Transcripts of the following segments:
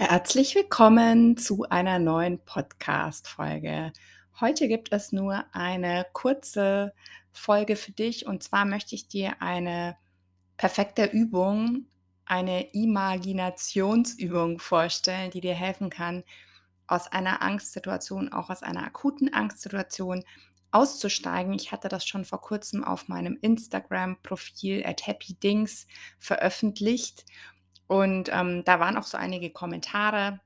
Herzlich willkommen zu einer neuen Podcast-Folge. Heute gibt es nur eine kurze Folge für dich und zwar möchte ich dir eine perfekte Übung, eine Imaginationsübung vorstellen, die dir helfen kann, aus einer Angstsituation, auch aus einer akuten Angstsituation auszusteigen. Ich hatte das schon vor kurzem auf meinem Instagram-Profil at happydings veröffentlicht und ähm, da waren auch so einige Kommentare.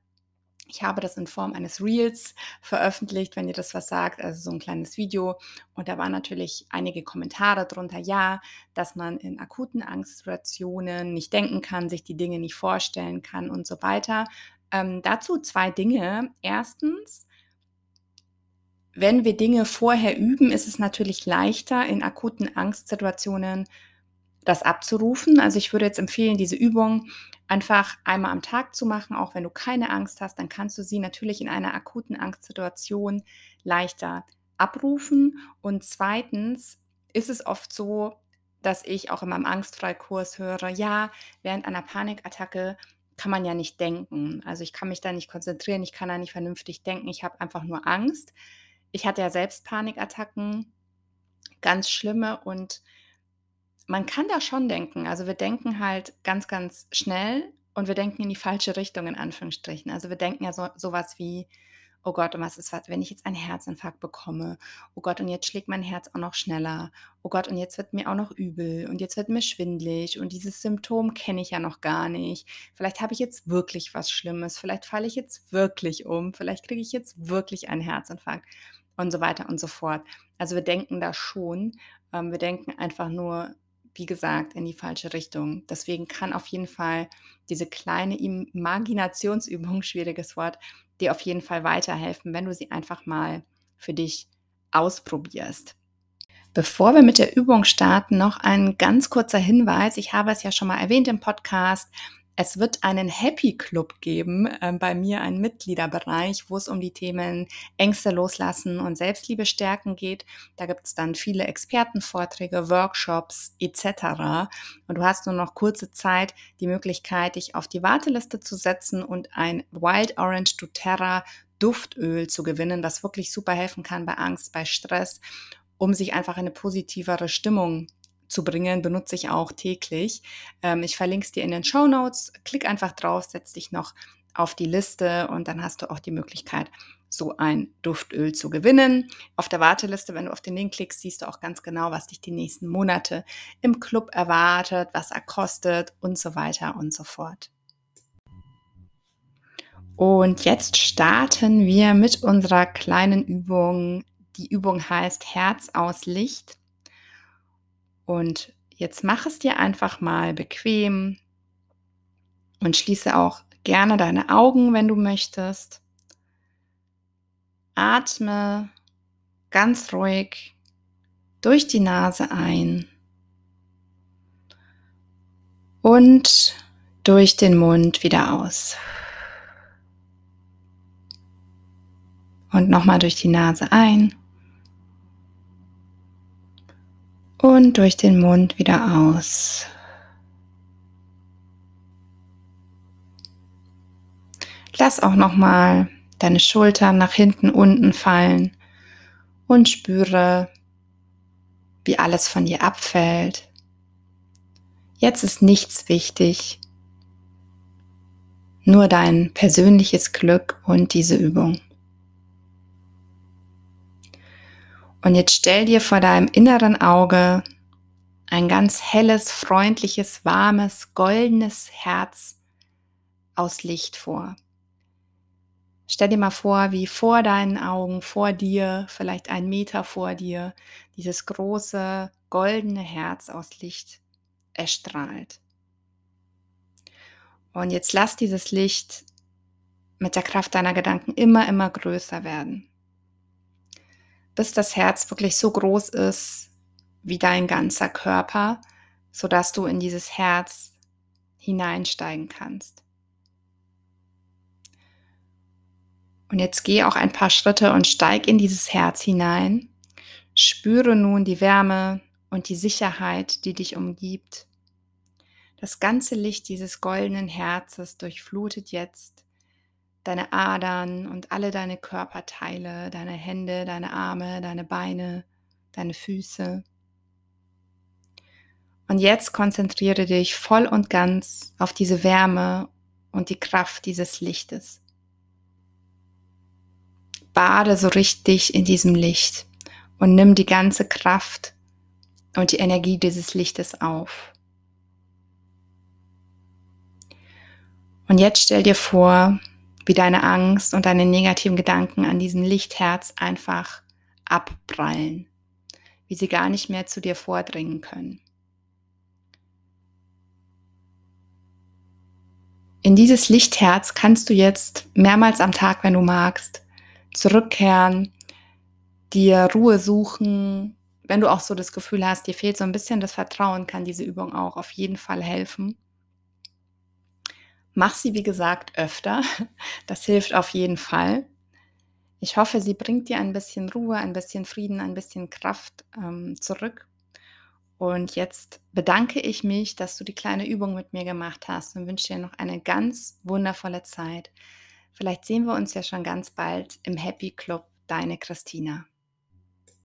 Ich habe das in Form eines Reels veröffentlicht, wenn ihr das was sagt, also so ein kleines Video. Und da waren natürlich einige Kommentare drunter, ja, dass man in akuten Angstsituationen nicht denken kann, sich die Dinge nicht vorstellen kann und so weiter. Ähm, dazu zwei Dinge. Erstens, wenn wir Dinge vorher üben, ist es natürlich leichter in akuten Angstsituationen das abzurufen. Also ich würde jetzt empfehlen, diese Übung einfach einmal am Tag zu machen, auch wenn du keine Angst hast, dann kannst du sie natürlich in einer akuten Angstsituation leichter abrufen. Und zweitens ist es oft so, dass ich auch in meinem Angstfreikurs höre, ja, während einer Panikattacke kann man ja nicht denken. Also ich kann mich da nicht konzentrieren, ich kann da nicht vernünftig denken, ich habe einfach nur Angst. Ich hatte ja selbst Panikattacken, ganz schlimme und man kann da schon denken. Also wir denken halt ganz, ganz schnell und wir denken in die falsche Richtung, in Anführungsstrichen. Also wir denken ja so, sowas wie, oh Gott, und was ist wenn ich jetzt einen Herzinfarkt bekomme? Oh Gott, und jetzt schlägt mein Herz auch noch schneller. Oh Gott, und jetzt wird mir auch noch übel und jetzt wird mir schwindlig und dieses Symptom kenne ich ja noch gar nicht. Vielleicht habe ich jetzt wirklich was Schlimmes, vielleicht falle ich jetzt wirklich um, vielleicht kriege ich jetzt wirklich einen Herzinfarkt und so weiter und so fort. Also wir denken da schon, ähm, wir denken einfach nur wie gesagt, in die falsche Richtung. Deswegen kann auf jeden Fall diese kleine Imaginationsübung, schwieriges Wort, dir auf jeden Fall weiterhelfen, wenn du sie einfach mal für dich ausprobierst. Bevor wir mit der Übung starten, noch ein ganz kurzer Hinweis. Ich habe es ja schon mal erwähnt im Podcast. Es wird einen Happy Club geben, äh, bei mir einen Mitgliederbereich, wo es um die Themen Ängste loslassen und Selbstliebe stärken geht. Da gibt es dann viele Expertenvorträge, Workshops etc. Und du hast nur noch kurze Zeit die Möglichkeit, dich auf die Warteliste zu setzen und ein Wild Orange doTERRA Duftöl zu gewinnen, das wirklich super helfen kann bei Angst, bei Stress, um sich einfach eine positivere Stimmung zu bringen, benutze ich auch täglich. Ähm, ich verlinke es dir in den Show Notes. Klick einfach drauf, setz dich noch auf die Liste und dann hast du auch die Möglichkeit, so ein Duftöl zu gewinnen. Auf der Warteliste, wenn du auf den Link klickst, siehst du auch ganz genau, was dich die nächsten Monate im Club erwartet, was er kostet und so weiter und so fort. Und jetzt starten wir mit unserer kleinen Übung. Die Übung heißt Herz aus Licht. Und jetzt mach es dir einfach mal bequem und schließe auch gerne deine Augen, wenn du möchtest. Atme ganz ruhig durch die Nase ein und durch den Mund wieder aus. Und nochmal durch die Nase ein und durch den Mund wieder aus. Lass auch noch mal deine Schultern nach hinten unten fallen und spüre, wie alles von dir abfällt. Jetzt ist nichts wichtig, nur dein persönliches Glück und diese Übung. Und jetzt stell dir vor deinem inneren Auge ein ganz helles, freundliches, warmes, goldenes Herz aus Licht vor. Stell dir mal vor, wie vor deinen Augen, vor dir, vielleicht ein Meter vor dir, dieses große, goldene Herz aus Licht erstrahlt. Und jetzt lass dieses Licht mit der Kraft deiner Gedanken immer, immer größer werden bis das Herz wirklich so groß ist wie dein ganzer Körper, sodass du in dieses Herz hineinsteigen kannst. Und jetzt geh auch ein paar Schritte und steig in dieses Herz hinein. Spüre nun die Wärme und die Sicherheit, die dich umgibt. Das ganze Licht dieses goldenen Herzes durchflutet jetzt deine Adern und alle deine Körperteile, deine Hände, deine Arme, deine Beine, deine Füße. Und jetzt konzentriere dich voll und ganz auf diese Wärme und die Kraft dieses Lichtes. Bade so richtig in diesem Licht und nimm die ganze Kraft und die Energie dieses Lichtes auf. Und jetzt stell dir vor, wie deine Angst und deine negativen Gedanken an diesem Lichtherz einfach abprallen, wie sie gar nicht mehr zu dir vordringen können. In dieses Lichtherz kannst du jetzt mehrmals am Tag, wenn du magst, zurückkehren, dir Ruhe suchen. Wenn du auch so das Gefühl hast, dir fehlt so ein bisschen das Vertrauen, kann diese Übung auch auf jeden Fall helfen. Mach sie, wie gesagt, öfter. Das hilft auf jeden Fall. Ich hoffe, sie bringt dir ein bisschen Ruhe, ein bisschen Frieden, ein bisschen Kraft ähm, zurück. Und jetzt bedanke ich mich, dass du die kleine Übung mit mir gemacht hast und wünsche dir noch eine ganz wundervolle Zeit. Vielleicht sehen wir uns ja schon ganz bald im Happy Club. Deine Christina.